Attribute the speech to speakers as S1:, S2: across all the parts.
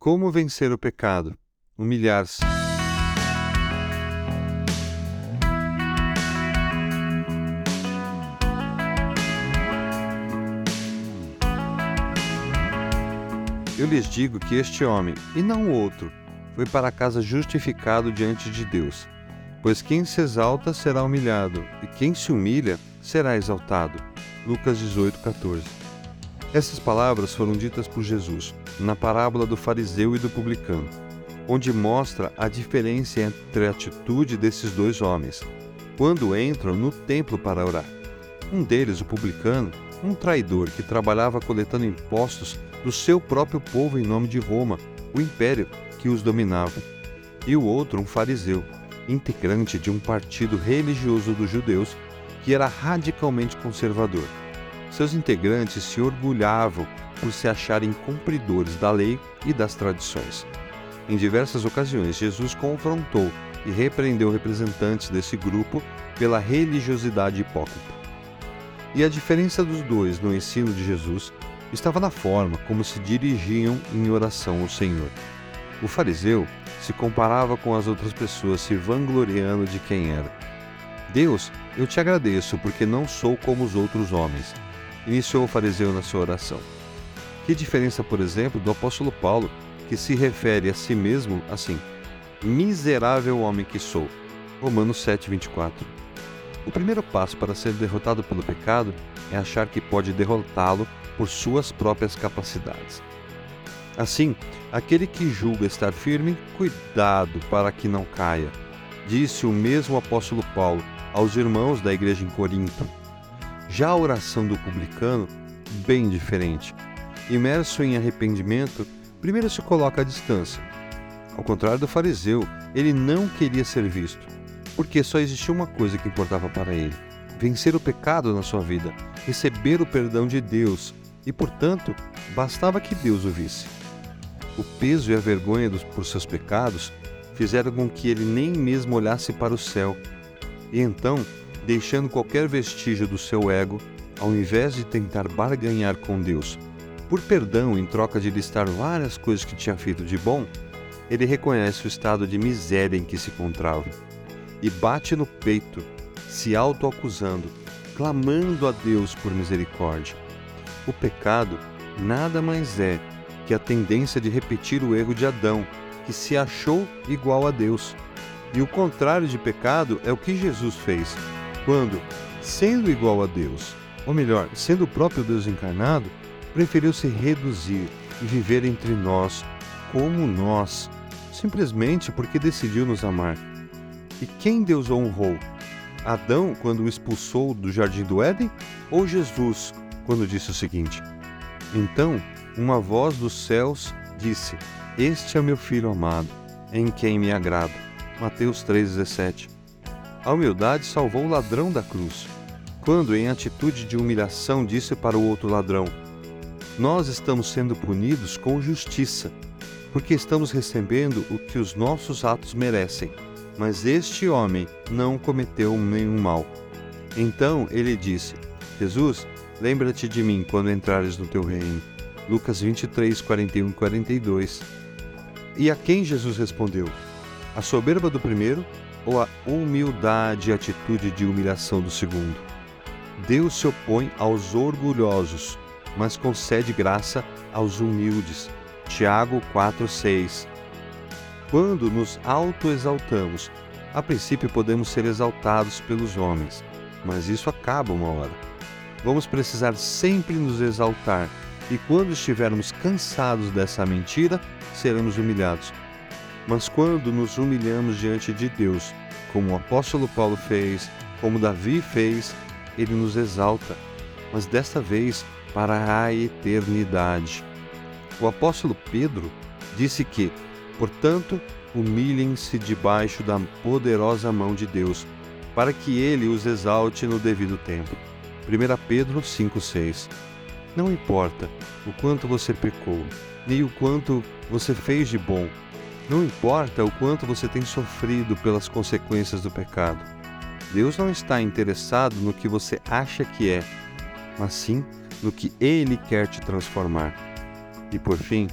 S1: Como vencer o pecado? Humilhar-se. Eu lhes digo que este homem, e não o outro, foi para casa justificado diante de Deus. Pois quem se exalta será humilhado, e quem se humilha será exaltado. Lucas 18, 14. Essas palavras foram ditas por Jesus na parábola do fariseu e do publicano, onde mostra a diferença entre a atitude desses dois homens quando entram no templo para orar. Um deles, o publicano, um traidor que trabalhava coletando impostos do seu próprio povo em nome de Roma, o império que os dominava. E o outro, um fariseu, integrante de um partido religioso dos judeus que era radicalmente conservador. Seus integrantes se orgulhavam por se acharem cumpridores da lei e das tradições. Em diversas ocasiões, Jesus confrontou e repreendeu representantes desse grupo pela religiosidade hipócrita. E a diferença dos dois no ensino de Jesus estava na forma como se dirigiam em oração ao Senhor. O fariseu se comparava com as outras pessoas, se vangloriando de quem era. Deus, eu te agradeço porque não sou como os outros homens, iniciou o fariseu na sua oração. Que diferença, por exemplo, do apóstolo Paulo, que se refere a si mesmo assim: Miserável homem que sou. Romanos 7:24. O primeiro passo para ser derrotado pelo pecado é achar que pode derrotá-lo por suas próprias capacidades. Assim, aquele que julga estar firme, cuidado para que não caia, disse o mesmo apóstolo Paulo aos irmãos da igreja em Corinto. Já a oração do publicano, bem diferente. Imerso em arrependimento, primeiro se coloca à distância. Ao contrário do fariseu, ele não queria ser visto, porque só existia uma coisa que importava para ele: vencer o pecado na sua vida, receber o perdão de Deus e, portanto, bastava que Deus o visse. O peso e a vergonha dos, por seus pecados fizeram com que ele nem mesmo olhasse para o céu. E então, deixando qualquer vestígio do seu ego, ao invés de tentar barganhar com Deus por perdão em troca de listar várias coisas que tinha feito de bom, ele reconhece o estado de miséria em que se encontrava e bate no peito, se autoacusando, clamando a Deus por misericórdia. O pecado nada mais é que a tendência de repetir o erro de Adão, que se achou igual a Deus. E o contrário de pecado é o que Jesus fez, quando, sendo igual a Deus, ou melhor, sendo o próprio Deus encarnado, preferiu se reduzir e viver entre nós como nós, simplesmente porque decidiu nos amar. E quem Deus honrou? Adão, quando o expulsou do jardim do Éden, ou Jesus, quando disse o seguinte: Então uma voz dos céus disse: Este é meu filho amado, em quem me agrado. Mateus 3,17. A humildade salvou o ladrão da cruz, quando, em atitude de humilhação, disse para o outro ladrão: Nós estamos sendo punidos com justiça, porque estamos recebendo o que os nossos atos merecem. Mas este homem não cometeu nenhum mal. Então ele disse: Jesus, Lembra-te de mim quando entrares no teu reino. Lucas 23, 41 e 42. E a quem Jesus respondeu? A soberba do primeiro ou a humildade e atitude de humilhação do segundo? Deus se opõe aos orgulhosos, mas concede graça aos humildes. Tiago 4:6. Quando nos autoexaltamos, a princípio podemos ser exaltados pelos homens, mas isso acaba uma hora vamos precisar sempre nos exaltar, e quando estivermos cansados dessa mentira, seremos humilhados. Mas quando nos humilhamos diante de Deus, como o apóstolo Paulo fez, como Davi fez, ele nos exalta, mas desta vez para a eternidade. O apóstolo Pedro disse que, portanto, humilhem-se debaixo da poderosa mão de Deus, para que ele os exalte no devido tempo. 1 Pedro 5,6 Não importa o quanto você pecou, nem o quanto você fez de bom. Não importa o quanto você tem sofrido pelas consequências do pecado. Deus não está interessado no que você acha que é, mas sim no que Ele quer te transformar. E por fim,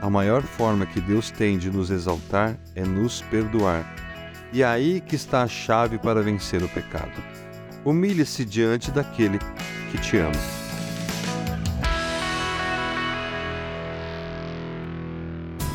S1: A maior forma que Deus tem de nos exaltar é nos perdoar. E é aí que está a chave para vencer o pecado. Humilhe-se diante daquele que te ama.